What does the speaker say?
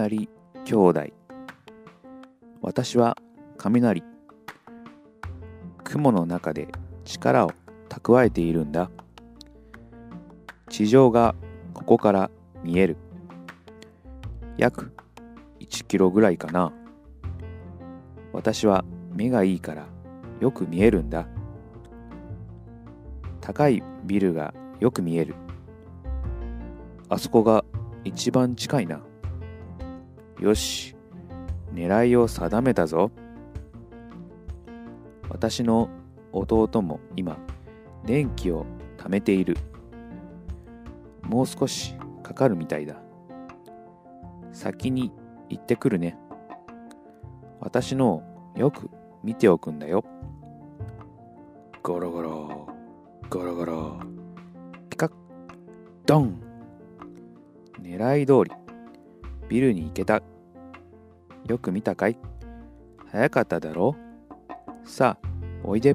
雷兄弟。私は雷。雲の中で力を蓄えているんだ。地上がここから見える。約1キロぐらいかな。私は目がいいからよく見えるんだ。高いビルがよく見える。あそこが一番近いな。よし。狙いを定めたぞ。私の弟も今電気を貯めている。もう少しかかるみたいだ。先に行ってくるね。私のよく見ておくんだよ。ゴロゴロ。ガラガラ。ピカッ。ドン。狙い通り。ビルに行けた。よく見たかい？早かっただろ？うさあおいで。